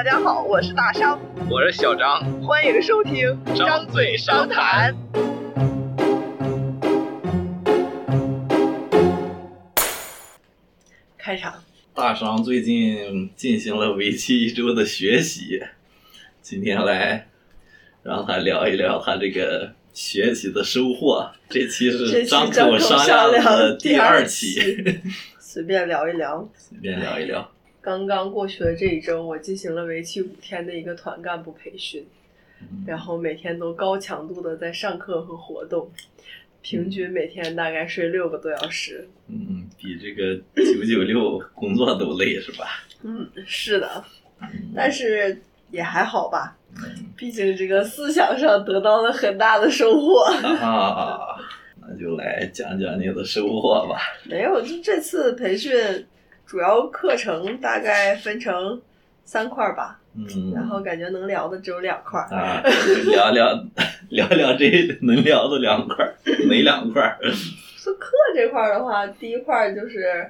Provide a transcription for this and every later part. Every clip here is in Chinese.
大家好，我是大商，我是小张，欢迎收听张嘴商谈。开场，大商最近进行了为期一周的学习，今天来让他聊一聊他这个学习的收获。这期是张张口商商量的第二期，随便聊一聊。随便聊一聊。刚刚过去的这一周，我进行了为期五天的一个团干部培训，然后每天都高强度的在上课和活动，平均每天大概睡六个多小时。嗯，比这个九九六工作都累是吧？嗯，是的，但是也还好吧，毕竟这个思想上得到了很大的收获。啊，那就来讲讲你的收获吧。没有，就这次培训主要课程大概分成三块儿吧，嗯，然后感觉能聊的只有两块儿。啊，聊聊 聊聊这 能聊的两块儿，哪两块儿？说课这块儿的话，第一块儿就是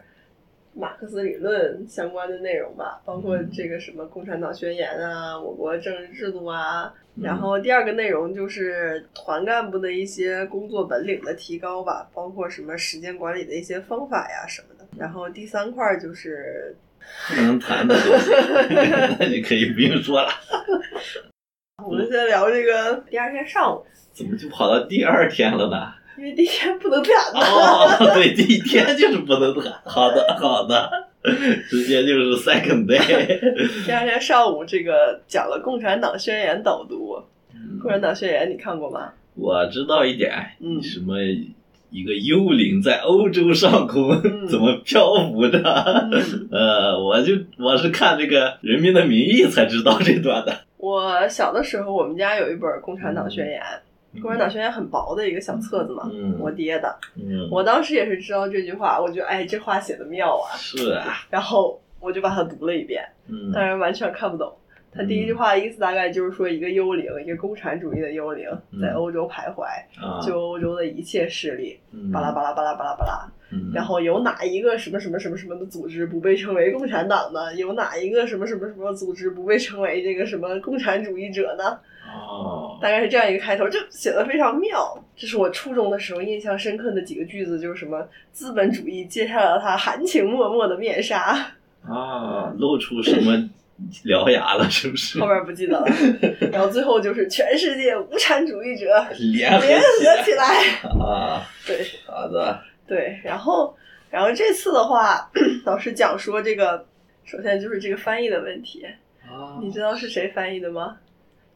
马克思理论相关的内容吧，包括这个什么《共产党宣言》啊，我国政治制度啊。然后第二个内容就是团干部的一些工作本领的提高吧，包括什么时间管理的一些方法呀什么的。然后第三块儿就是不能谈的东西，那你可以不用说了。我们先聊这个第二天上午，怎么就跑到第二天了呢？因为第一天不能谈的。哦，对，第一天就是不能谈。好的，好的，直接就是 second day。第二天上午，这个讲了《共产党宣言》导读。《共产党宣言》你看过吗？我知道一点，嗯什么一个幽灵在欧洲上空、嗯怎么漂浮着？呃，我就我是看这个《人民的名义》才知道这段的。我小的时候，我们家有一本《共产党宣言》，嗯共产党宣言》很薄的一个小册子嘛，嗯我爹的。嗯，我当时也是知道这句话，我觉得哎，这话写的妙啊，是啊，然后我就把它读了一遍，嗯，但是完全看不懂。他第一句话的意思大概就是说，一个幽灵，一个共产主义的幽灵，嗯在欧洲徘徊，啊，就欧洲的一切势力，嗯巴拉巴拉巴拉巴拉巴拉。嗯然后有哪一个什么什么什么什么的组织不被称为共产党呢？有哪一个什么什么什么组织不被称为这个什么共产主义者呢？哦，大概是这样一个开头，就写的非常妙。这是我初中的时候印象深刻的几个句子，就是什么资本主义揭下了它含情脉脉的面纱，啊，露出什么 獠牙了？是不是后？边不记得了。然后最后就是全世界无产主义者联合起来来。啊，对好的，对，然后然后这次的话，老师讲说这个，首先就是这个翻译的问题。啊你知道是谁翻译的吗？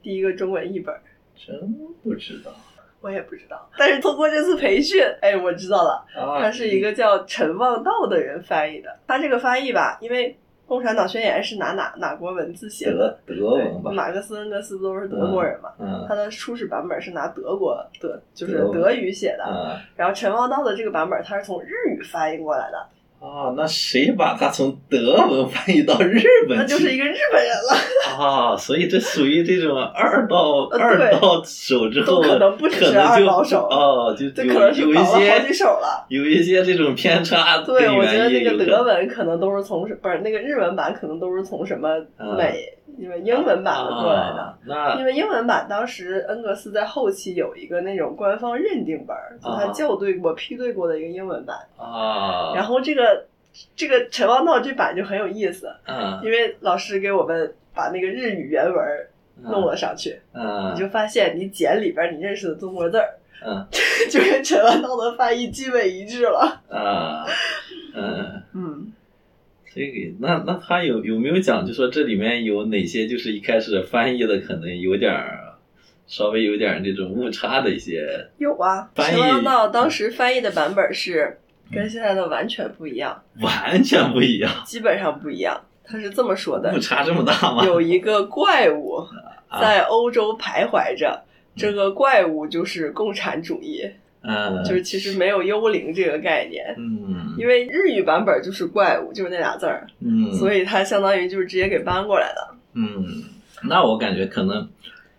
第一个中文译本，真不知道我也不知道。但是通过这次培训，哎，我知道了，啊，他是一个叫陈望道的人翻译的。他这个翻译吧，因为《共产党宣言》是拿哪哪国文字写的？德德文对，吧，马克思、恩格斯不都是德国人嘛？嗯他的初始版本是拿德国的，就是德语写的。嗯然后陈望道的这个版本，他是从日语翻译过来的，啊，那谁把它从德文翻译到日本去？那就是一个日本人了。啊，所以这属于这种二到呃对二到手之后，都可能不只是可能就二到手哦，就有这可能是有一倒了好几些手了。有一些这种偏差，对，根我觉得那个源也有可能德文可能都是从不是那个日文版，可能都是从什么嗯美，因为英文版的过来的。因为英文版当时恩格斯在后期有一个那种官方认定本儿，就他啊校对过、批对过的一个英文版。啊，然后这个这个陈望道这版就很有意思，嗯因为老师给我们把那个日语原文弄了上去，嗯你就发现你简里边你认识的中国字儿，嗯就跟陈望道的翻译基本一致了。啊嗯。嗯，这个，那那他有有没有讲，就说这里面有哪些就是一开始翻译的可能有点儿，稍微有点儿那种误差的一些，有啊，翻译？陈望道当时翻译的版本是跟现在的完全不一样，完全不一样，基本上不一样。他是这么说的。误：差这么大吗？有一个怪物啊。在欧洲徘徊着，这个怪物就是共产主义，嗯，就是其实没有幽灵这个概念。嗯因为日语版本就是怪物，就是那俩字儿，嗯，所以它相当于就是直接给搬过来的。嗯，那我感觉可能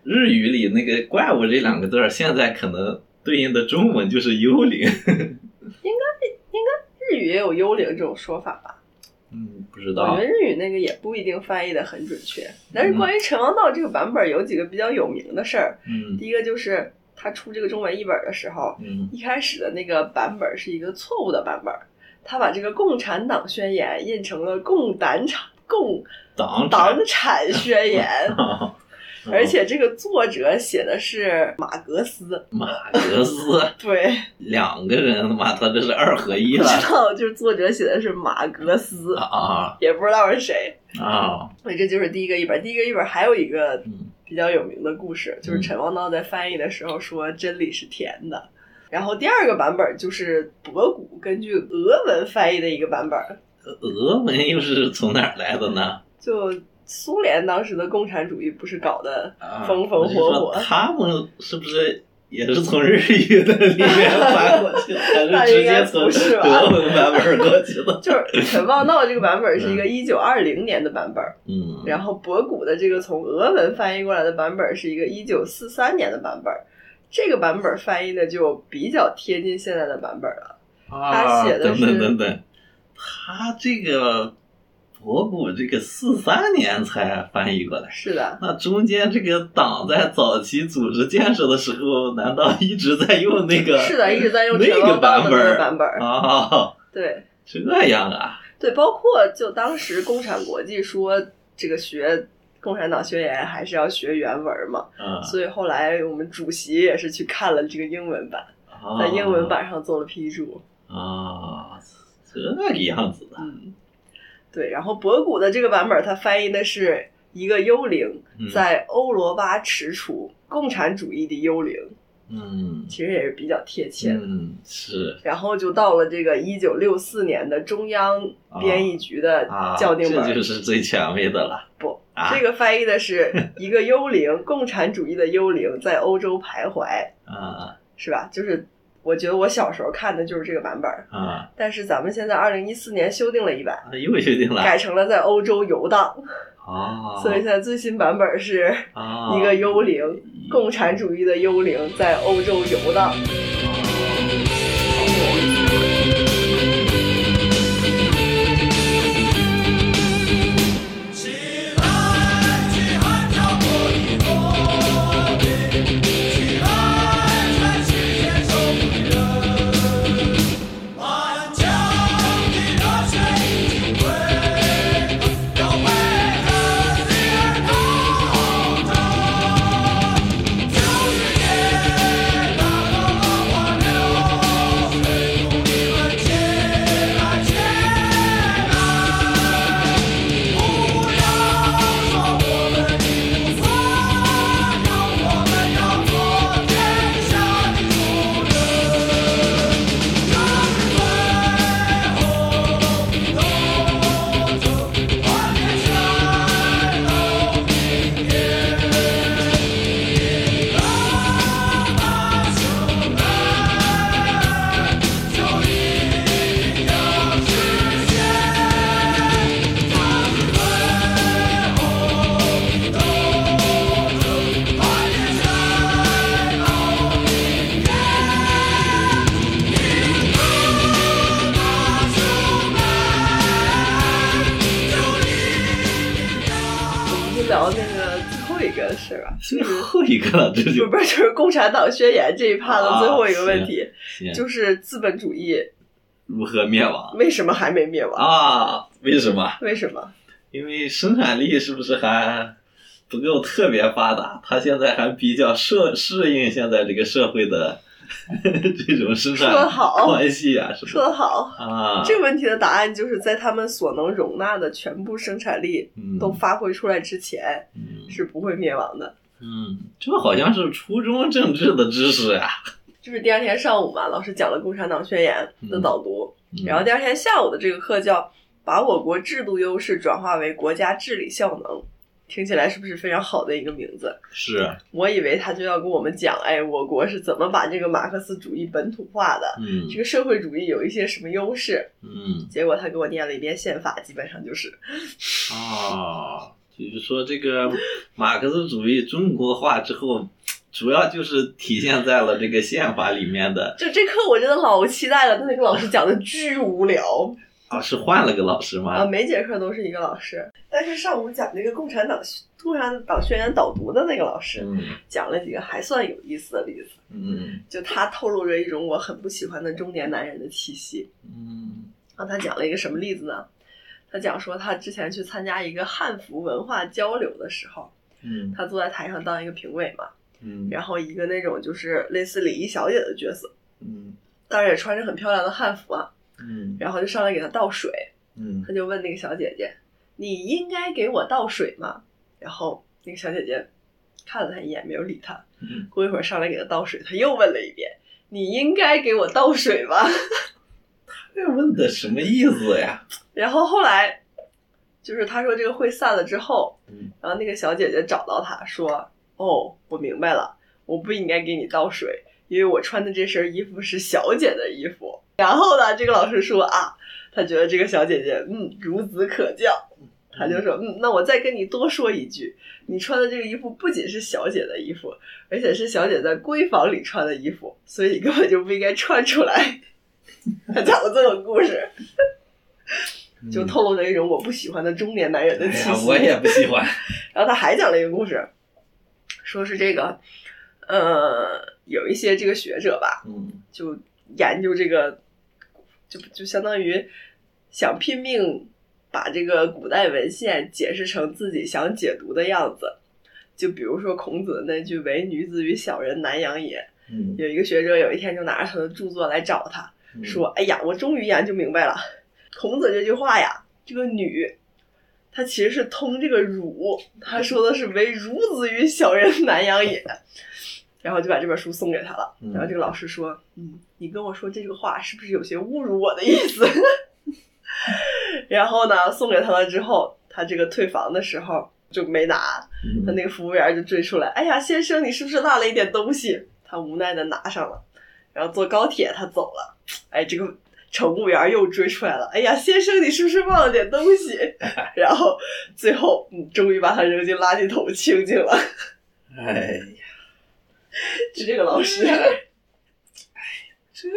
日语里那个“怪物”这两个字儿，现在可能对应的中文就是幽灵。应该应该日语也有幽灵这种说法吧？嗯，不知道我觉得。日语那个也不一定翻译的很准确。但是关于陈王道这个版本，有几个比较有名的事儿。嗯第一个就是他出这个中文译本的时候，嗯。一开始的那个版本是一个错误的版本，他把这个共产党宣言印成了共党产共党党产 宣言，而且这个作者写的是马格斯，马格斯 对，两个人妈，他这是二合一不了知道就是作者写的是马格斯，啊也不知道是谁。啊。所以这就是第一个译本。第一个译本还有一个嗯比较有名的故事，就是陈望道在翻译的时候说真理是甜的。然后第二个版本就是博古根据俄文翻译的一个版本，俄文又是从哪儿来的呢？就苏联当时的共产主义不是搞的啊风风火火，他们是不是也是从日语的里面翻过去的，那还是直应该接从不是吧德文版本过去的？就是陈望道这个版本是一个一九二零年的版本，嗯，然后博古的这个从俄文翻译过来的版本是一个一九四三年的版本。这个版本翻译的就比较贴近现在的版本了。啊，写的等等是等等，他这个博古这个四三年才翻译过来。是的，那中间这个党在早期组织建设的时候，难道一直在用那个？是的，一直在用那个版本儿版本。啊，对这样啊，对，包括就当时共产国际说这个学共产党宣言还是要学原文嘛，啊，所以后来我们主席也是去看了这个英文版，啊在英文版上做了批注。啊，这个样子的，嗯，对，然后博古的这个版本，它翻译的是一个幽灵嗯在欧罗巴踟蹰，共产主义的幽灵，嗯其实也是比较贴切的。嗯是然后就到了这个一九六四年的中央编译局的啊，校订本，这就是最权威的了不，啊这个翻译的是一个幽灵，共产主义的幽灵在欧洲徘徊，啊是吧？就是我觉得我小时候看的就是这个版本，啊，但是咱们现在二零一四年修订了一版，又修订了。改成了在欧洲游荡，啊，所以现在最新版本是啊一个幽灵，共产主义的幽灵在欧洲游荡。个了，这不就不是就是共产党宣言这一趴的最后一个问题，行就是资本主义如何灭亡为什么还没灭亡？啊？为什么？为什么？因为生产力是不是还不够特别发达？它现在还比较适适应现在这个社会的 这种生产好关系啊？说得好。啊，这个问题的答案就是在他们所能容纳的全部生产力嗯都发挥出来之前，嗯是不会灭亡的。嗯，这好像是初中政治的知识啊。就是第二天上午嘛，老师讲了《共产党宣言》的导读，嗯然后第二天下午的这个课叫“把我国制度优势转化为国家治理效能”，听起来是不是非常好的一个名字？是，我以为他就要跟我们讲，哎，我国是怎么把这个马克思主义本土化的，嗯这个社会主义有一些什么优势。嗯结果他给我念了一遍宪法，基本上就是啊，就是说这个 马克思主义中国化之后，主要就是体现在了这个宪法里面的。就这课我真的老期待了，但那个老师讲的巨无聊。啊，是换了个老师吗啊，每节课都是一个老师，但是上午讲那个共产党共产党宣言导读的那个老师嗯讲了几个还算有意思的例子，嗯就他透露着一种我很不喜欢的中年男人的气息。嗯然后他讲了一个什么例子呢？他讲说他之前去参加一个汉服文化交流的时候，嗯他坐在台上当一个评委嘛，嗯然后一个那种就是类似礼仪小姐的角色，嗯当然也穿着很漂亮的汉服啊，嗯然后就上来给他倒水，嗯他就问那个小姐姐：“你应该给我倒水吗？”然后那个小姐姐看了他一眼，没有理他。嗯过一会儿上来给他倒水，他又问了一遍：“你应该给我倒水吗 这问的什么意思呀？？”然后后来就是他说这个会散了之后，嗯然后那个小姐姐找到他说：“哦，我明白了，我不应该给你倒水，因为我穿的这身衣服是小姐的衣服。”然后呢，这个老师说啊，他觉得这个小姐姐嗯孺子可教，他就说嗯，那我再跟你多说一句，你穿的这个衣服不仅是小姐的衣服，而且是小姐在闺房里穿的衣服，所以你根本就不应该穿出来。他讲了这个故事，就透露着一种我不喜欢的中年男人的哎气息。呀，我也不喜欢。然后他还讲了一个故事，说是这个，呃，有一些这个学者吧，嗯就研究这个，就就相当于想拼命把这个古代文献解释成自己想解读的样子。就比如说孔子的那句“唯女子与小人难养也”，嗯有一个学者有一天就拿着他的著作来找他，说：“哎呀，我终于研究明白了，孔子这句话呀，这个女，它其实是通这个儒，他说的是唯孺子与小人难养也。”然后就把这本书送给他了。嗯然后这个老师说：“嗯，你跟我说这个话是不是有些侮辱我的意思？” 然后呢，送给他了之后，他这个退房的时候就没拿，他那个服务员就追出来：“哎呀，先生，你是不是落了一点东西？”他无奈的拿上了，然后坐高铁他走了。哎，这个乘务员又追出来了：“哎呀，先生，你是不是忘了点东西？” 然后最后，嗯，终于把他扔进垃圾桶清净了。哎呀，就这个老师哎这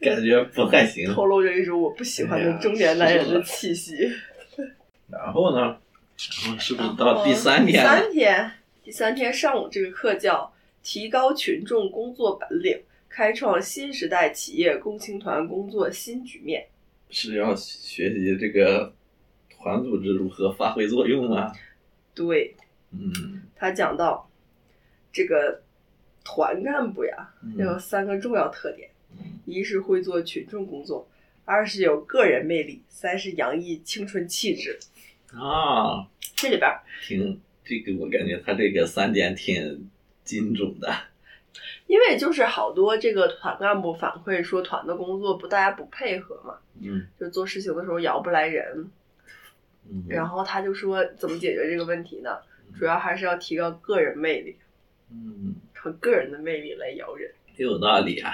感觉不太行。透露着一种我不喜欢的中年男人的气息。然后呢？然后是不是到第三天第？三天，第三天上午这个课叫提高群众工作本领，开创新时代企业共青团工作新局面。是要学习这个团组织如何发挥作用啊？对嗯他讲到这个团干部呀，要有嗯三个重要特点：嗯一是会做群众工作，二是有个人魅力，三是洋溢青春气质。啊，这里边儿挺这个我感觉他这个三点挺精准的。因为就是好多这个团干部反馈说，团的工作不大家不配合嘛，嗯就做事情的时候摇不来人。嗯，然后他就说怎么解决这个问题呢？主要还是要提高个人魅力，嗯，靠个人的魅力来摇人。有道理啊。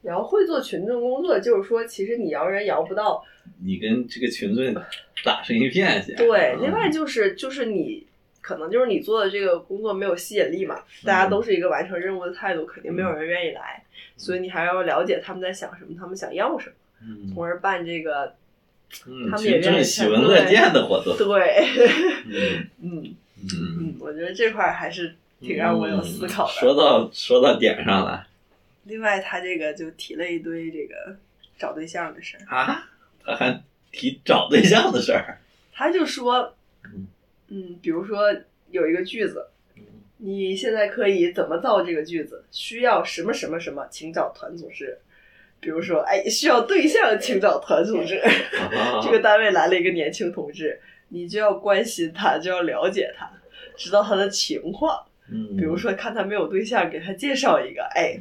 然后会做群众工作，就是说其实你摇人摇不到。你跟这个群众打成一片去。对，嗯另外就是就是你可能就是你做的这个工作没有吸引力嘛，大家都是一个完成任务的态度，肯定没有人愿意来。所以你还要了解他们在想什么，他们想要什么，嗯从而办这个嗯，他们也愿意喜闻乐见的活动。对，嗯 嗯我觉得这块儿还是挺让我有思考的。说到说到点上了另外，他这个就提了一堆这个找对象的事儿，啊，他还提找对象的事儿。他就说嗯，嗯，比如说有一个句子，你现在可以怎么造这个句子？需要什么什么什么，请找团组织。比如说，哎，需要对象，请找团组织。啊 这个单位来了一个年轻同志，你就要关心他，就要了解他，知道他的情况。嗯，比如说，看他没有对象，给他介绍一个，哎，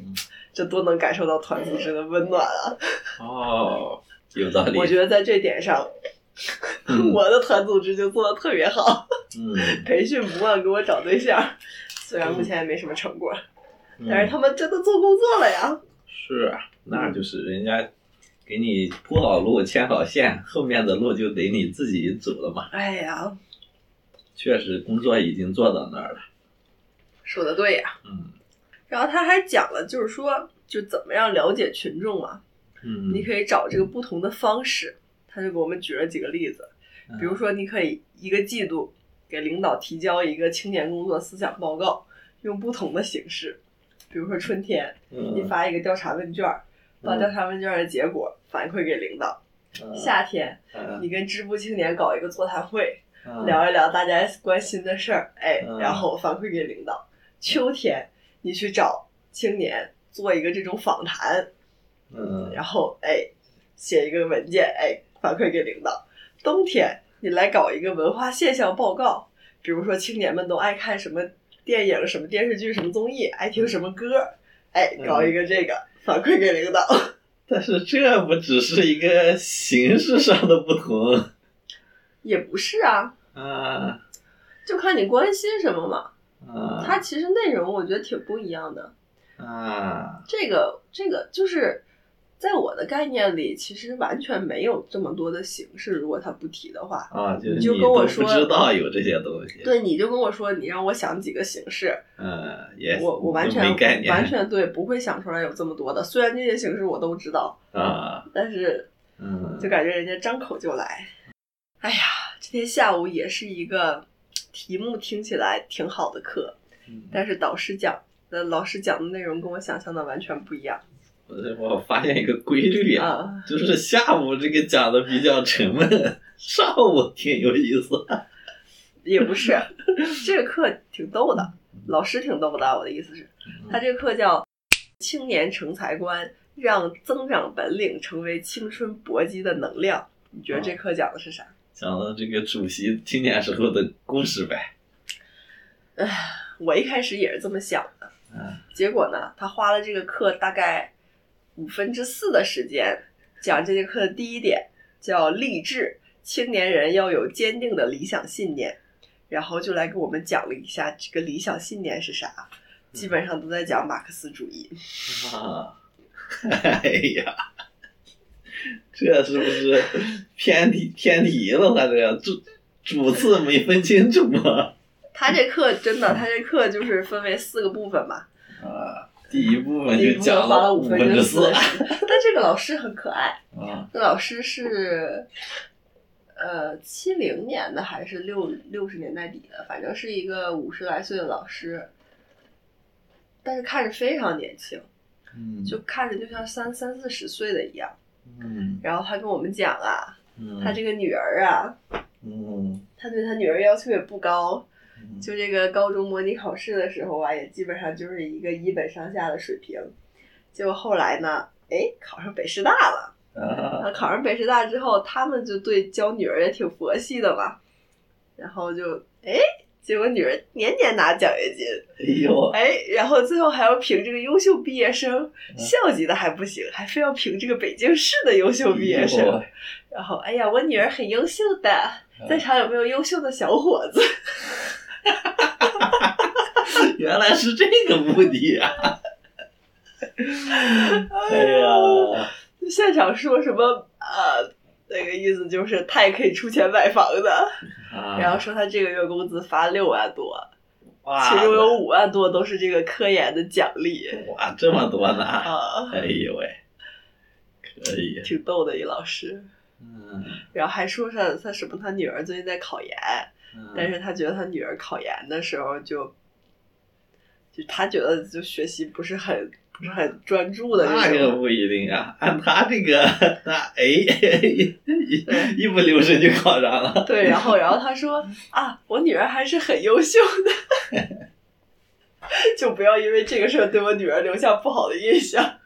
这多能感受到团组织的温暖啊！哦，有道理。我觉得在这点上，嗯 我的团组织就做的特别好，嗯，培训不忘给我找对象，虽然目前也没什么成果，嗯但是他们真的做工作了呀。是啊，那就是人家给你铺好路、牵好线，后面的路就得你自己走了嘛。哎呀，确实，工作已经做到那儿了。说的对呀。嗯然后他还讲了，就是说，就怎么样了解群众嘛，嗯，你可以找这个不同的方式。他就给我们举了几个例子，嗯比如说你可以一个季度给领导提交一个青年工作思想报告，用不同的形式，比如说春天你嗯发一个调查问卷，把嗯调查问卷的结果反馈给领导；嗯夏天嗯你跟支部青年搞一个座谈会，嗯聊一聊大家关心的事儿，哎，嗯然后反馈给领导。秋天你去找青年做一个这种访谈，嗯然后哎写一个文件，哎反馈给领导。冬天你来搞一个文化现象报告，比如说青年们都爱看什么电影、什么电视剧、什么综艺，爱听什么歌，哎，嗯搞一个这个反馈给领导。但是这不只是一个形式上的不同也不是啊，啊就看你关心什么嘛。啊它其实内容我觉得挺不一样的。啊这个这个就是在我的概念里，其实完全没有这么多的形式。如果他不提的话，啊！就你就跟我说不知道有这些东西，对，你就跟我说，你让我想几个形式，嗯，也我我完全完全对，不会想出来有这么多的。虽然这些形式我都知道，啊，但是嗯，就感觉人家张口就来。哎呀，今天下午也是一个题目听起来挺好的课，嗯但是导师讲的老师讲的内容跟我想象的完全不一样我我发现一个规律啊，啊。就是下午这个讲的比较沉闷，上午挺有意思。也不是，这个课挺逗的，老师挺逗的。我的意思是，他这个课叫“青年成才观”，让增长本领成为青春搏击的能量。你觉得这课讲的是啥？讲的这个主席青年时候的故事呗。我一开始也是这么想的，嗯结果呢，他花了这个课大概五分之四的时间讲这节课的第一点，叫励志，青年人要有坚定的理想信念，然后就来给我们讲了一下这个理想信念是啥，基本上都在讲马克思主义。啊，哎呀，这是不是偏题偏题了？他这个主主次没分清楚吗。他这课真的，他这课就是分为四个部分吧，啊，第一部分就讲花了五五分之四 但这个老师很可爱，啊这老师是，呃，七零年的还是六六十年代底的，反正是一个五十来岁的老师，但是看着非常年轻，嗯，就看着就像三三四十岁的一样。嗯然后他跟我们讲啊，嗯，他这个女儿啊，嗯他对他女儿要求也不高，嗯就这个高中模拟考试的时候啊，也基本上就是一个一本上下的水平。结果后来呢，哎，考上北师大了。啊啊，考上北师大之后，他们就对教女儿也挺佛系的嘛，然后就哎，结果女儿年年拿奖学金，哎呦，哎，然后最后还要评这个优秀毕业生，校级的还不行，还非要评这个北京市的优秀毕业哎生。呦然后，哎呀，我女儿很优秀的，在场有没有优秀的小伙子？原来是这个目的啊！哎呀，现场说什么？呃，那个意思就是他也可以出钱买房的，啊然后说他这个月工资发六万多，哇，其中有五万多都是这个科研的奖励哇这么多呢！啊，哎呦喂，可以，挺逗的一老师。嗯，然后还说上他什么他女儿最近在考研，嗯但是他觉得他女儿考研的时候就，就他觉得就学习不是很不是很专注的那这种。个不一定啊，按他这个，他哎，一一不留神就考上了。对，然后然后他说 啊，我女儿还是很优秀的，就不要因为这个事儿对我女儿留下不好的印象。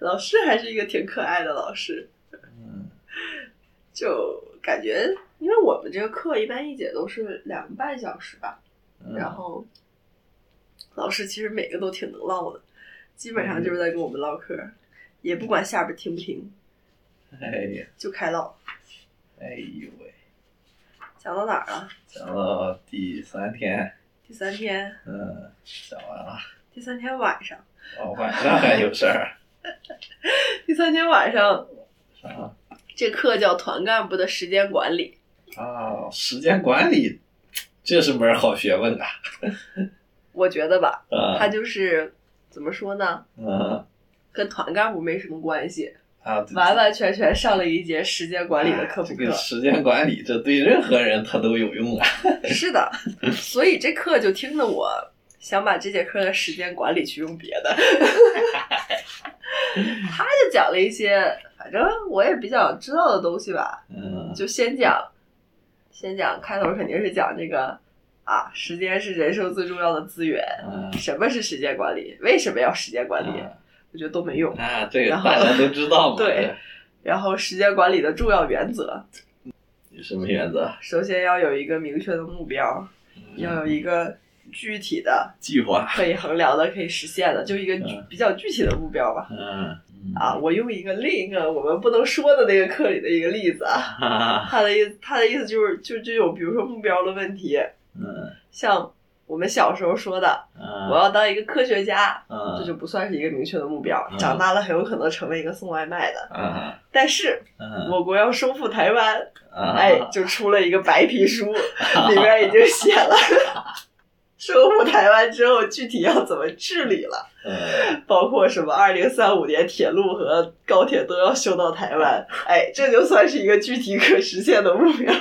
老师还是一个挺可爱的老师，嗯。就感觉因为我们这个课一般一节都是两个半小时吧，嗯然后老师其实每个都挺能唠的，基本上就是在跟我们唠嗑，也不管下边听不听，哎呀，就开唠。哎呦喂，讲到哪儿了？讲到第三天，第三天，嗯，讲完了，第三天晚上，哦，晚上还有事儿 第三天晚上，啥这课叫团干部的时间管理。啊，时间管理，这是门好学问啊！我觉得吧，啊，它就是怎么说呢，嗯跟团干部没什么关系，啊，完完全全上了一节时间管理的科普课哎这个。时间管理，这对任何人他都有用啊。是的，所以这课就听得我想把这节课的时间管理去用别的。他就讲了一些，反正我也比较知道的东西吧，嗯就先讲，先讲开头肯定是讲这个啊，时间是人生最重要的资源。嗯什么是时间管理？为什么要时间管理？啊我觉得都没用。啊，这个然后大家都知道嘛。对然后时间管理的重要原则，什么原则？首先要有一个明确的目标，要有一个具体的、计划。可以衡量的、可以实现的，就一个比较具体的目标吧。嗯啊，我用一个另一个我们不能说的那个课里的一个例子啊，他的意思，他的意思就是，就就有比如说目标的问题，嗯。像我们小时候说的，嗯，我要当一个科学家，嗯。这就不算是一个明确的目标。嗯。长大了很有可能成为一个送外卖的，嗯。但是嗯。我国要收复台湾，嗯，哎，就出了一个白皮书，里面已经写了收复台湾之后具体要怎么治理了，嗯包括什么二零三五年铁路和高铁都要修到台湾，哎，这就算是一个具体可实现的目标。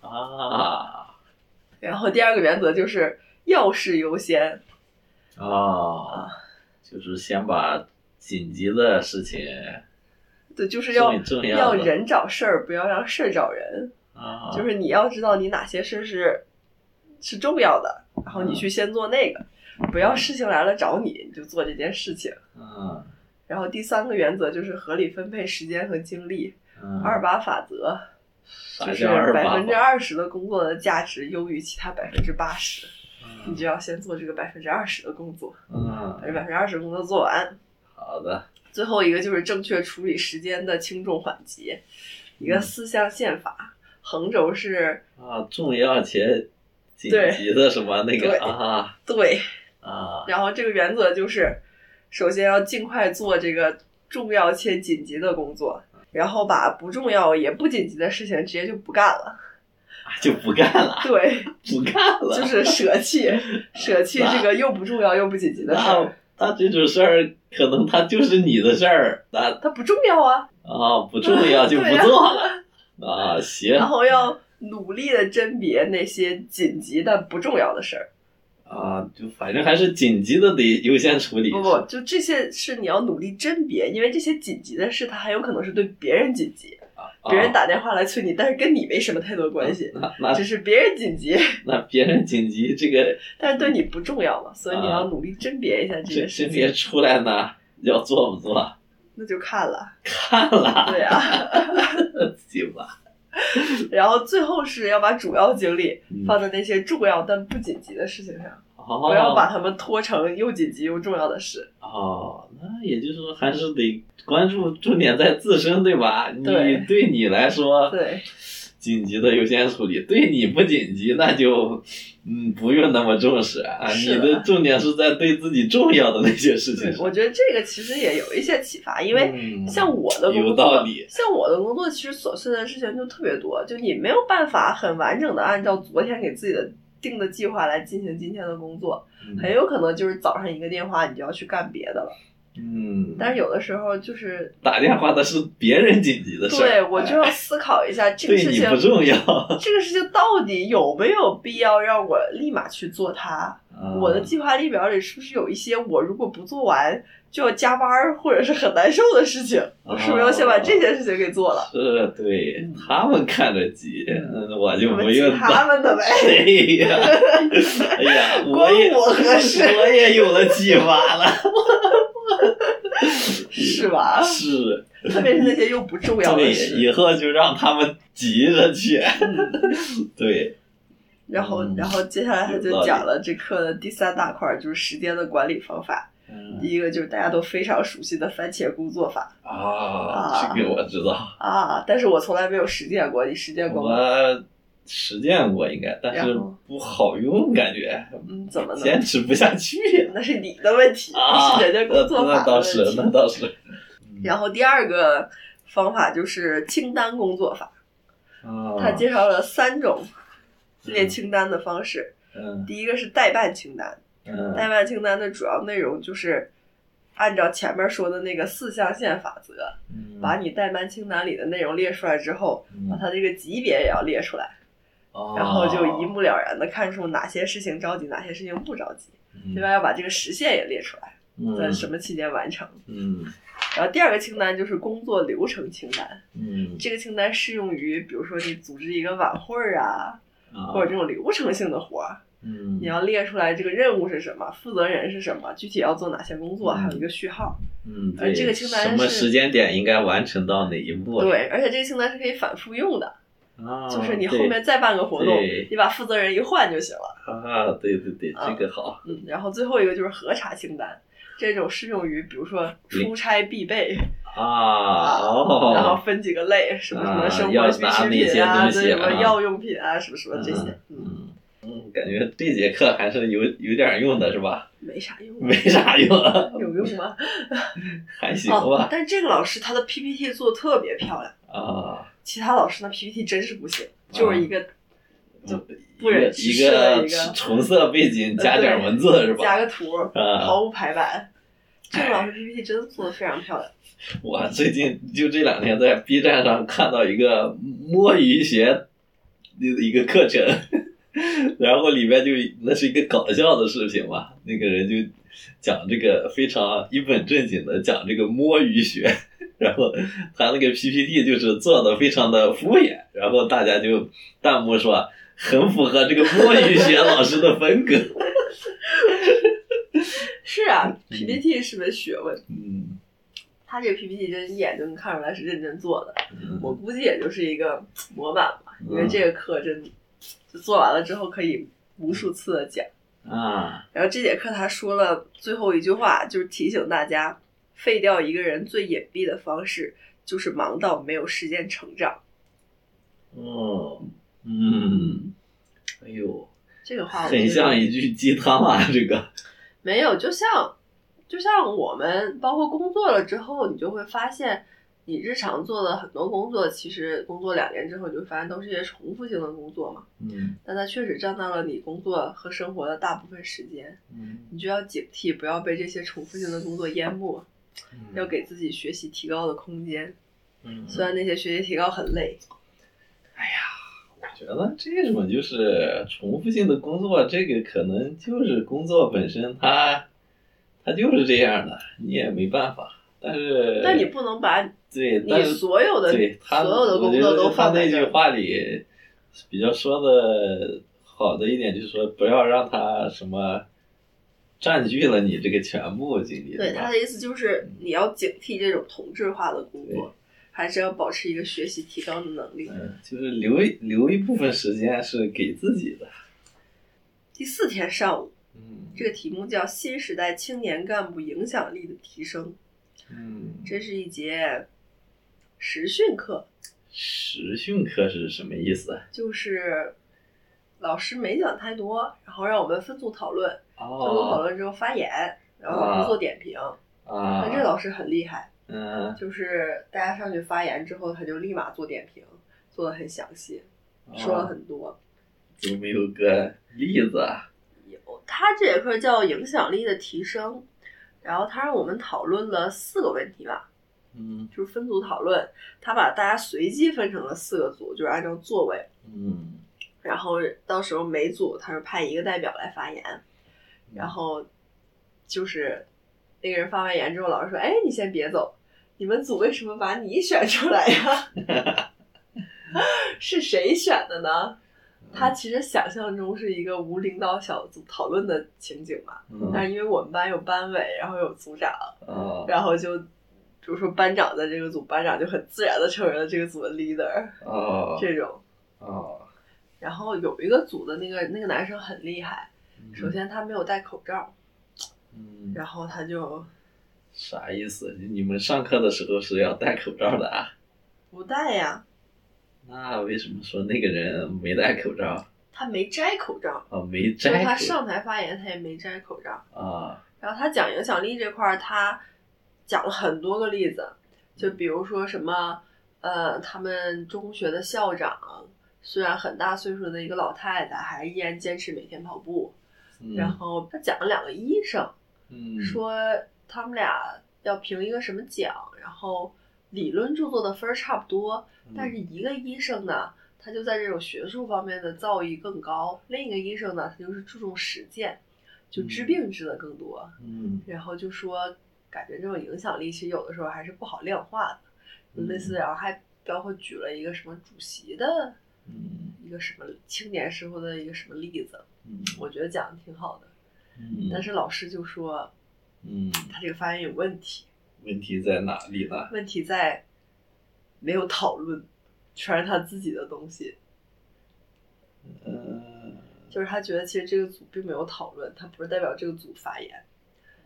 啊然后第二个原则就是要事优先，啊，就是先把紧急的事情对，就是要要人找事儿，不要让事儿找人。啊，就是你要知道你哪些事是是重要的，然后你去先做那个，不要事情来了找你，你就做这件事情。嗯然后第三个原则就是合理分配时间和精力，嗯，二八法则就是百分之？二十的工作的价值优于其他百分之八十，你嗯就要先做这个百分之二十的工作，把这嗯，百分之二十工作做完。好的，最后一个就是正确处理时间的轻重缓急，一个四象限法，横轴是啊，重要且紧对急的什么那对个啊对，啊然后这个原则就是，首先要尽快做这个重要且紧急的工作，然后把不重要也不紧急的事情直接就不干了。就不干了，对，不干了，就是舍弃，舍弃这个又不重要又不紧急的事那儿，那这种事儿可能他就是你的事儿，那它不重要啊。啊不重要就不做了啊，行然后要努力的甄别那些紧急但不重要的事儿。啊，就反正还是紧急的得优先处理。不不，就这些是你要努力甄别，因为这些紧急的事，它还有可能是对别人紧急，啊别人打电话来催你，但是跟你没什么太多关系，那那只是别人紧急，那别人紧急这个但是对你不重要嘛，所以你要啊努力甄别一下这个事情。甄别，出来呢，要做不做？那就看了，看了，对啊。行吧？然后最后是要把主要精力嗯放在那些重要但不紧急的事情上，哦不要把他们拖成又紧急又重要的事。哦，那也就是说还是得关注重点在自身，对吧？你对对你来说，对紧急的优先处理，对你不紧急，那就嗯不用那么重视啊。你的重点是在对自己重要的那些事情，上。我觉得这个其实也有一些启发，因为嗯像我的工有作，道理像我的工作，其实琐碎的事情就特别多，就你没有办法很完整的按照昨天给自己的定的计划来进行今天的工作，很有可能就是早上一个电话，你就要去干别的了。嗯，但是有的时候就是，打电话的是别人紧急的事儿，对我就要哎思考一下这个事情，不重要。这个事情到底有没有必要让我立马去做它？我的嗯计划列表里是不是有一些我如果不做完就要加班儿或者是很难受的事情？我是不是要先把这件事情给做了？是对他们看着急，嗯我就不用他们的呗。对 呀，哎呀，我也关我何事我也有了计划了，是吧？是，特别是那些又不重要的对，事。以后就让他们急着去，对，然后，嗯。然后接下来他就讲了这课的第三大块，就是时间的管理方法。嗯。第一个就是大家都非常熟悉的番茄工作法。啊，这个我知道，啊，但是我从来没有实践过，你实践过吗？我实践过应该，但是不好用，感觉。嗯，怎么呢？坚持不下去那是你的问题，啊，不是人家工作法的问倒是，题。那倒是，然后第二个方法就是清单工作法，啊，他介绍了三种列清单的方式。嗯。第一个是代办清单，嗯。代办清单的主要内容就是按照前面说的那个四象限法则，嗯。把你代办清单里的内容列出来之后，把它这个级别也要列出来，哦。然后就一目了然的看出哪些事情着急，哪些事情不着急。嗯。另外要把这个时限也列出来，在嗯什么期间完成。嗯。然后第二个清单就是工作流程清单，嗯。这个清单适用于比如说你组织一个晚会儿啊，啊。或者这种流程性的活儿，嗯。你要列出来这个任务是什么，负责人是什么，具体要做哪些工作，嗯。还有一个序号。嗯而这个清单什么是时间点应该完成到哪一步？对，而且这个清单是可以反复用的，啊，就是你后面再办个活动，你把负责人一换就行了。啊，对对对，啊这个好，嗯，然后最后一个就是核查清单，这种适用于比如说出差必备啊哦，然后分几个类，什么什么啊生活必需品啊，什么啊药用品啊，什么什么这些，嗯，嗯嗯，感觉这节课还是有有点用的是吧？没啥用，没啥用，有用吗？还行哦吧，。但这个老师他的 PPT 做的特别漂亮，啊，其他老师的 PPT 真是不行，就是一个就嗯不忍直视一个的一个纯色背景加点文字是吧？加个图，啊毫无排版。这个老师 PPT 真的做的非常漂亮。我最近就这两天在 B 站上看到一个摸鱼学的一个课程，然后里面就那是一个搞笑的视频嘛，那个人就讲这个非常一本正经的讲这个摸鱼学，然后他那个 PPT 就是做的非常的敷衍，然后大家就弹幕说很符合这个摸鱼学老师的风格，是啊，PPT 是门学问，嗯他这个 PPT 真一眼就能看出来是认真做的。嗯我估计也就是一个模板吧，因为这个课真就做完了之后可以无数次的讲。啊然后这节课他说了最后一句话，就是提醒大家，废掉一个人最隐蔽的方式就是忙到没有时间成长。哦嗯，哎呦。这个话很像一句鸡汤啊，这个。没有，就像就像我们包括工作了之后，你就会发现，你日常做的很多工作，其实工作两年之后，你就发现都是一些重复性的工作嘛。嗯但它确实占到了你工作和生活的大部分时间，嗯你就要警惕，不要被这些重复性的工作淹没，要给自己学习提高的空间。嗯，虽然那些学习提高很累，哎呀我觉得这种就是重复性的工作，这个可能就是工作本身它，它就是这样的，你也没办法。但是，但你不能把对，你所有的对他，所有的工作都放在那句。话里比较说的好的一点就是说，不要让他什么占据了你这个全部精力。对他的意思就是，你要警惕这种同质化的工作，还是要保持一个学习提高的能力。嗯，就是留一留一部分时间是给自己的。第四天上午，嗯这个题目叫“新时代青年干部影响力的提升嗯”，，这是一节实训课，实训课是什么意思？就是老师没讲太多，然后让我们分组讨论，分组讨哦论之后发言，然后老师做点评。啊，那这老师很厉害，嗯，就是大家上去发言之后，他就立马做点评，做的很详细，说了很多。有没有个例子啊？有，他这节课叫影响力的提升，然后他让我们讨论了四个问题吧，嗯就是分组讨论，他把大家随机分成了四个组，就是按照座位，嗯然后到时候每组他是派一个代表来发言，然后就是那个人发完言之后，老师说：“哎，你先别走，你们组为什么把你选出来呀？是谁选的呢？”他其实想象中是一个无领导小组讨论的情景嘛，嗯但是因为我们班有班委，然后有组长，啊然后就比如说班长在这个组，班长就很自然的成为了这个组的 leader，哦这种。哦，然后有一个组的那个那个男生很厉害，首先他没有戴口罩，嗯，然后他就啥意思？你们上课的时候是要戴口罩的啊？不戴呀，那为什么说那个人没戴口罩？他没摘口罩，哦，没就是他上台发言他也没摘口罩。啊？然后他讲影响力这块儿，他讲了很多个例子，就比如说什么，呃，他们中学的校长虽然很大岁数的一个老太太，还依然坚持每天跑步。嗯。然后他讲了两个医生，嗯。说他们俩要评一个什么奖，然后理论著作的分儿差不多，但是一个医生呢，他就在这种学术方面的造诣更高，另一个医生呢，他就是注重实践，就治病治的更多。嗯。然后就说，感觉这种影响力其实有的时候还是不好量化的，嗯。类似，然后还包括举了一个什么主席的嗯。一个什么青年时候的一个什么例子，嗯我觉得讲的挺好的，嗯，但是老师就说嗯，他这个发言有问题，问题在哪里呢？问题在没有讨论，全是他自己的东西，嗯，就是他觉得其实这个组并没有讨论，他不是代表这个组发言，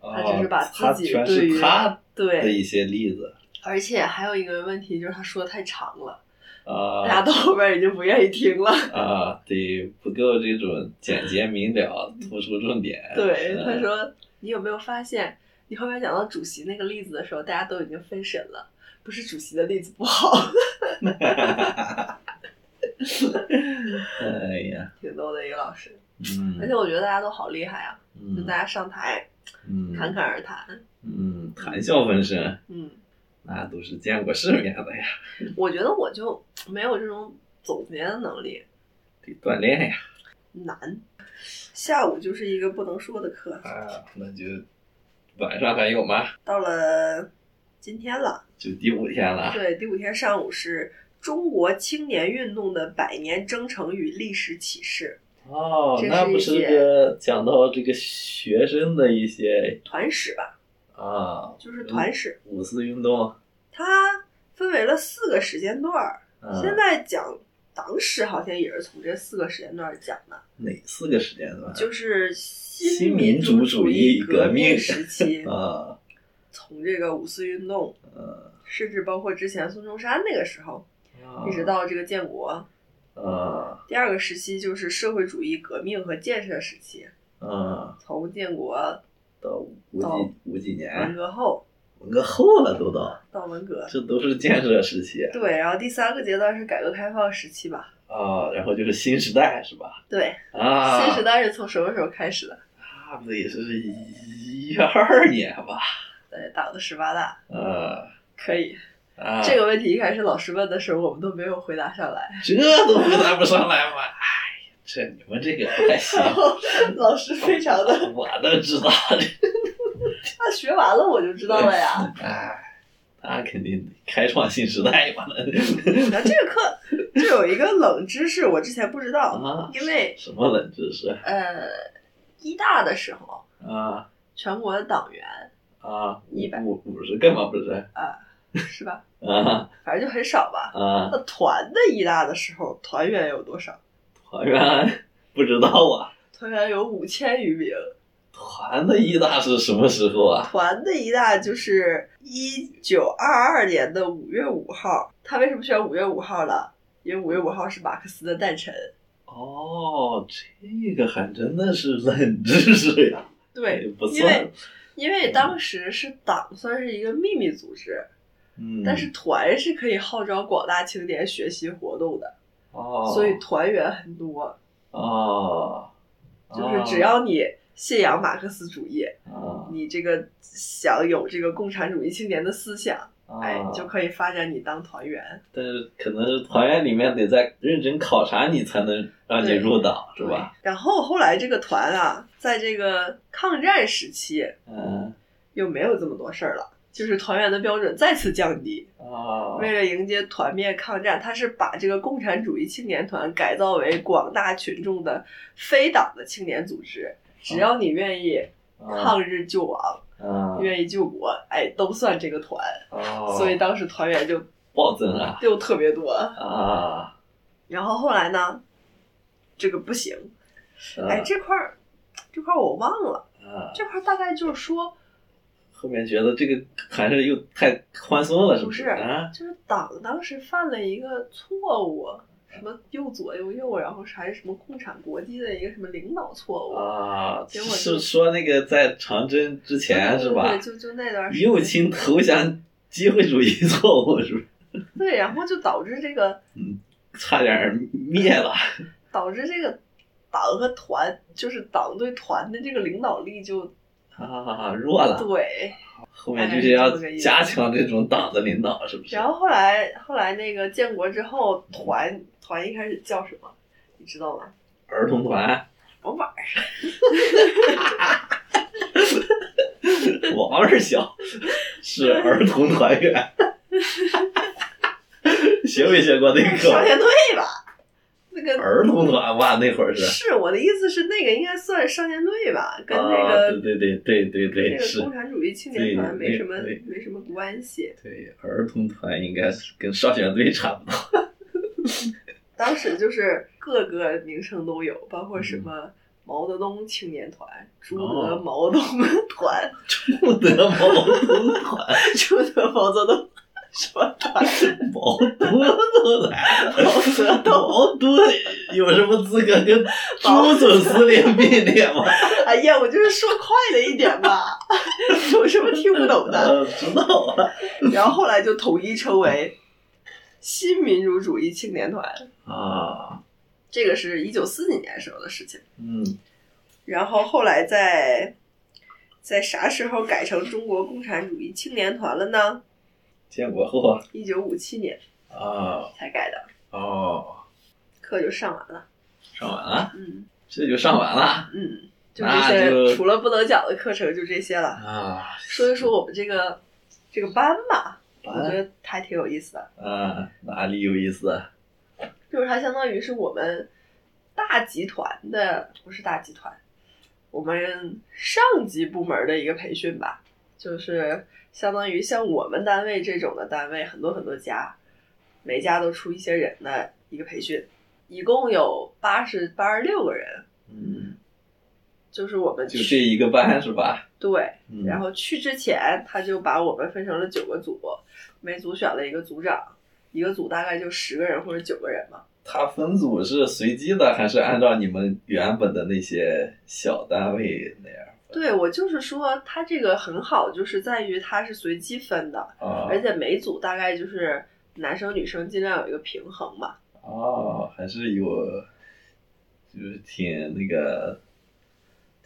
他他只是把自己对于他他的，一些例子。而且还有一个问题就是他说的太长了，啊大家到后边已经不愿意听了。啊，对，不够这种简洁明了，突出重点。对，嗯他说你有没有发现，你后面讲到主席那个例子的时候，大家都已经分神了，不是主席的例子不好，哎呀，挺逗的一个老师。嗯，而且我觉得大家都好厉害啊，就嗯大家上台嗯侃侃而谈。嗯，谈笑风生，嗯，那都是见过世面的呀，我觉得我就没有这种总结的能力，得锻炼呀。难。下午就是一个不能说的课，啊，那就晚上还有吗？到了今天了。就第五天了。对，第五天上午是中国青年运动的百年征程与历史启示哦那不是个讲到这个学生的一些团史吧，啊，就是团史。五四运动。它分为了四个时间段儿。啊、现在讲党史好像也是从这四个时间段儿讲的，哪四个时间段？就是新新民主主主义义革命命时 期，啊，从这个五四运动，呃，甚至包括之前孙中山那个时候，啊一直到这个建国。啊第二个时期就是社会主义革命和建设时期，啊，从建国到五到几五几年文，革后文革后了都到，到文革。这都是建设时期对，然后第三个阶段是改革开放时期吧？啊，然后就是新时代是吧？对，啊，新时代是从什么时候开始的？差不多也是一二年吧，对，党的十八大。啊可以，啊，这个问题一开始老师问的时候，我们都没有回答上来。这都回答不上来吗？这你们这个不太行，然后老师非常的，我都知道这，他学完了我就知道了呀。哎，那肯定开创新时代嘛，那这个课就有一个冷知识，我之前不知道，啊，因为什么冷知识呃，一大的时候，啊全国的党员啊，一百五五十个嘛？不是啊、是吧？啊反正就很少吧。啊，那团的一大的时候，团员有多少？团员不知道啊，团员有五千余名。团的一大是什么时候啊？团的一大就是一九二二年的五月五号。他为什么选五月五号了？因为五月五号是马克思的诞辰。哦，这个还真的是冷知识呀，对，不因为，因为当时是党算是一个秘密组织，嗯，但是团是可以号召广大青年学习活动的，哦，所以团员很多。哦，就是只要你信仰马克思主义，啊，你这个想有这个共产主义青年的思想，哎，啊你就可以发展你当团员。但是可能是团员里面得再认真考察你，才能让你入党，是吧？然后后来这个团啊，在这个抗战时期嗯又没有这么多事儿了，就是团员的标准再次降低。啊，为了迎接团灭抗战，他是把这个共产主义青年团改造为广大群众的非党的青年组织，只要你愿意啊抗日救亡、啊，愿意救国，哎，都算这个团。哦，所以当时团员就暴增啊就特别多。啊，然后后来呢，这个不行，哎，这块儿这块儿我忘了，啊，这块儿大概就是说，后面觉得这个还是又太宽松了，是是不是啊？就是党当时犯了一个错误，什么右左右右，然后还是什么共产国际的一个什么领导错误，啊，结果就是说那个在长征之前是吧对，？就就那段时间右倾投降机会主义错误是不是？对，然后就导致这个嗯差点灭了。导致这个党和团，就是党对团的这个领导力就啊，弱了。对，后面就是要加强这种党的领导，是不是？然后后来后来那个建国之后，团团一开始叫什么？你知道吗？儿童团。王板儿。王二小是儿童团员。学没学过那个？少先队吧，那个儿童团吧，那会儿是。是我的意思是，那个应该算少年队吧，跟那个对对对对对对，那个共产主义青年团没什么没什么关系。对，儿童团应该是跟少先队差不多。当时就是各个名称都有，包括什么毛泽东青年团、朱德毛泽东团、朱德毛泽东团、朱德毛泽东。什么团？毛多都来了，毛多有什么资格跟朱总司令并列吗？哎呀，我就是说快了一点嘛，有什么听不懂的？知道了。然后后来就统一称为新民主主义青年团啊，这个是一九四几年时候的事情。嗯，然后后来在在啥时候改成中国共产主义青年团了呢？建国后，一九五七年啊。才改的。哦，课就上完了，上完了，嗯，这就上完了，嗯，就这些，除了不能讲的课程就这些了。啊。说一说我们这个这个班吧，我觉得还挺有意思的。啊，哪里有意思？就是它相当于是我们大集团的，不是大集团，我们上级部门的一个培训吧，就是。相当于像我们单位这种的单位，很多很多家，每家都出一些人的一个培训，一共有八十八十六个人。嗯，就是我们就这一个班是吧？对。然后去之前，他就把我们分成了九个组，每组选了一个组长，一个组大概就十个人或者九个人嘛。他分组是随机的，还是按照你们原本的那些小单位那样？对，我就是说，它这个很好，就是在于它是随机分的，而且每组大概就是男生女生尽量有一个平衡嘛。哦，还是有，就是挺那个，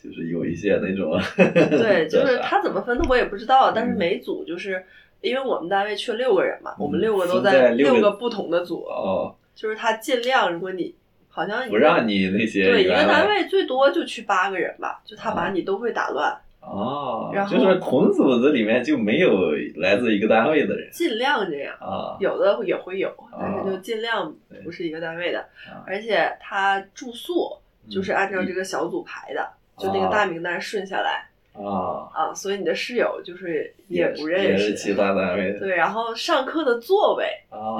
就是有一些那种。对，就是他怎么分的我也不知道，但是每组就是因为我们单位缺六个人嘛，我们六个都在六个不同的组，哦，就是他尽量如果你。好像不让你那些对一个单位最多就去八个人吧，就他把你都会打乱哦。然后就是同组子里面就没有来自一个单位的人，尽量这样啊，有的也会有，但是就尽量不是一个单位的。而且他住宿就是按照这个小组排的，就那个大名单顺下来啊啊，所以你的室友就是也不认识，也是其他单位的。对，然后上课的座位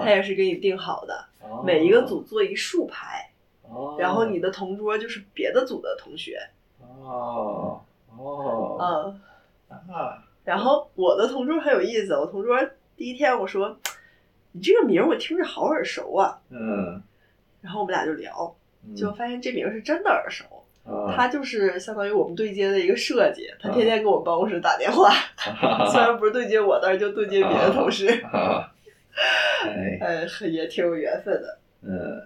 他也是给你定好的，每一个组坐一竖排。然后你的同桌就是别的组的同学。哦哦。嗯啊。然后我的同桌很有意思，我同桌第一天我说：“你这个名我听着好耳熟啊。”嗯。然后我们俩就聊，就发现这名是真的耳熟。他就是相当于我们对接的一个设计，他天天给我们办公室打电话，虽然不是对接我，但是就对接别的同事。哎。呃，也挺有缘分的。嗯。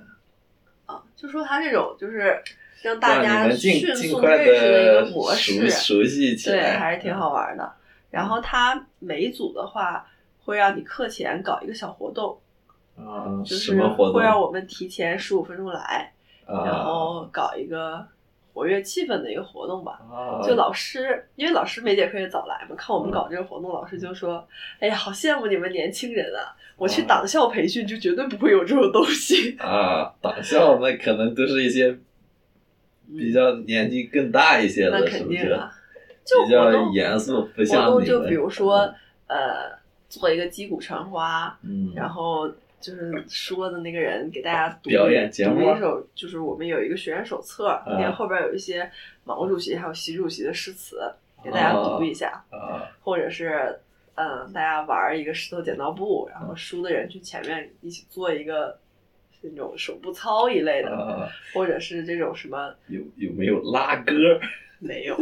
就说他这种就是让大家迅速认识的一个模式，熟悉起来，对，还是挺好玩的。然后他每组的话会让你课前搞一个小活动，啊，就是会让我们提前十五分钟来，然后搞一个活跃气氛的一个活动吧。就老师，因为老师每节课也早来嘛，看我们搞这个活动，老师就说：“哎呀，好羡慕你们年轻人啊！”我去党校培训就绝对不会有这种东西啊！党校那可能都是一些比较年纪更大一些的，那肯定啊，就？比较严肃，不像活动就比如说呃，做一个击鼓传花，嗯，然后就是说的那个人给大家读表演节目，读一首，就是我们有一个学员手册，里面后边有一些毛主席还有习主席的诗词，给大家读一下，啊，或者是。嗯，大家玩一个石头剪刀布，然后输的人去前面一起做一个那种手部操一类的，或者是这种什么有有没有拉歌？没有，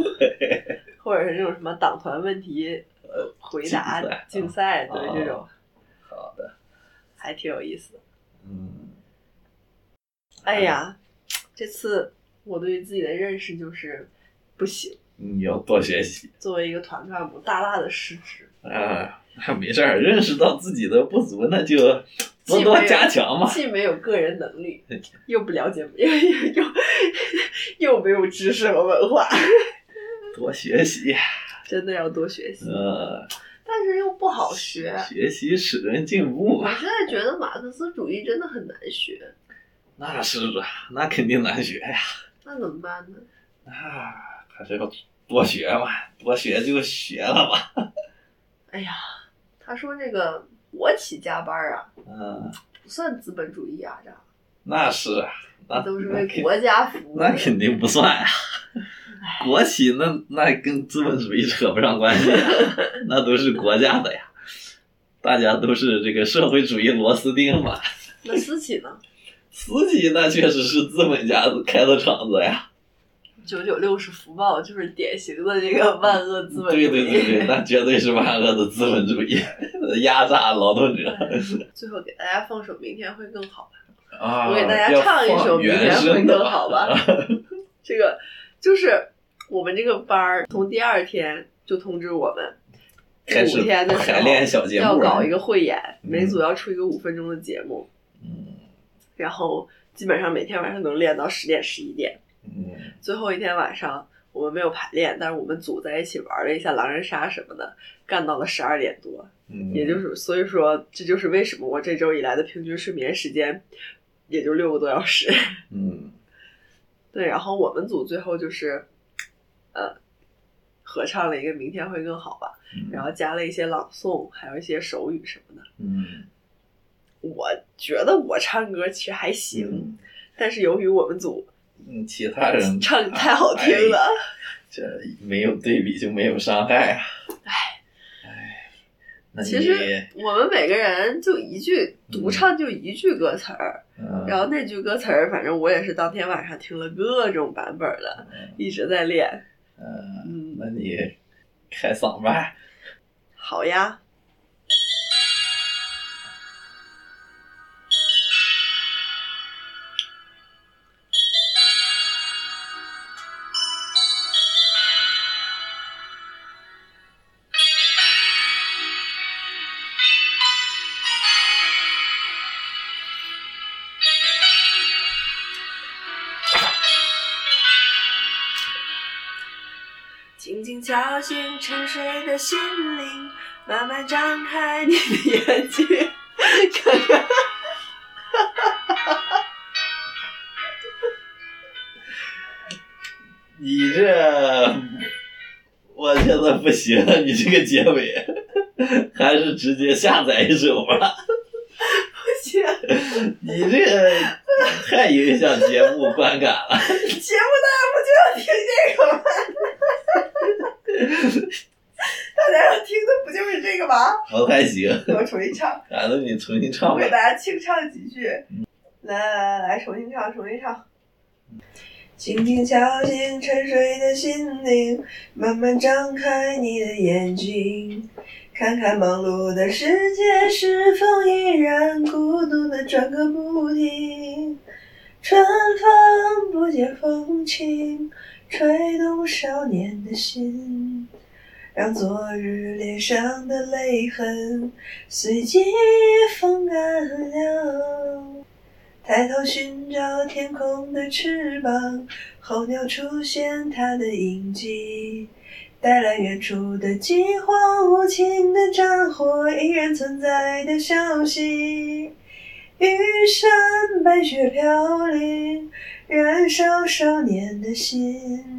或者是这种什么党团问题呃回答竞赛，对这种。还挺有意思的。嗯。哎呀，这次我对于自己的认识就是不行。你要多学习作为一个团干部，大大的失职。啊。没事儿，认识到自己的不足，那就多多加强嘛。既没有个人能力，又不了解，又又又没有知识和文化，多学习，真的要多学习。呃，但是又不好学，学习使人进步嘛。我现在觉得马克思主义真的很难学。那是啊，那肯定难学呀。那怎么办呢？那还是要多学嘛，多学就学了吧。哎呀，他说这个国企加班啊，嗯，不算资本主义啊，这，那是啊，那都是为国家服务。那肯定不算呀、国企那那跟资本主义扯不上关系、啊，那都是国家的呀，大家都是这个社会主义螺丝钉嘛。那私企呢？私企那确实是资本家开的厂子呀，九九六是福报，就是典型的这个万恶资本主义。对对对对，那绝对是万恶的资本主义，压榨劳动者最后给大家放首《明天会更好》吧。啊！我给大家唱一首《明天会更好》吧。这个就是我们这个班儿从第二天就通知我们，五天的时排练小节目要搞一个汇演，嗯每组要出一个五分钟的节目，嗯然后基本上每天晚上能练到十点十一点。嗯最后一天晚上我们没有排练，但是我们组在一起玩了一下狼人杀什么的，干到了十二点多。嗯，也就是所以说，这就是为什么我这周以来的平均睡眠时间也就六个多小时。嗯对，然后我们组最后就是，呃，合唱了一个《明天会更好》吧，嗯然后加了一些朗诵，还有一些手语什么的。嗯我觉得我唱歌其实还行，嗯但是由于我们组嗯，其他人 唱的太好听了，这没有对比就没有伤害啊！唉唉，那其实我们每个人就一句独唱就一句歌词儿，嗯然后那句歌词儿，反正我也是当天晚上听了各种版本的，一直在练。嗯，嗯，那你开嗓吧。好呀。轻轻敲醒沉睡的心灵，慢慢张开你的眼睛，看看。你这，我现在不行，你这个结尾还是直接下载一首吧。不行，你这个太影响节目观感了。节目大家不就要听这个吗？大家要听的不就是这个吗？我还行，我重新唱，啊，那你重新唱我。给大家清唱几句。来来来来，重新唱，重新唱。轻轻敲醒沉睡的心灵，慢慢张开你的眼睛，看看忙碌的世界是否依然孤独的转个不停。春风不解风情，吹动少年的心，让昨日脸上的泪痕随季风干了。抬头寻找天空的翅膀，候鸟出现它的印记，带来远处的饥荒无情的战火依然存在的消息。玉山白雪飘零，燃烧少年的心，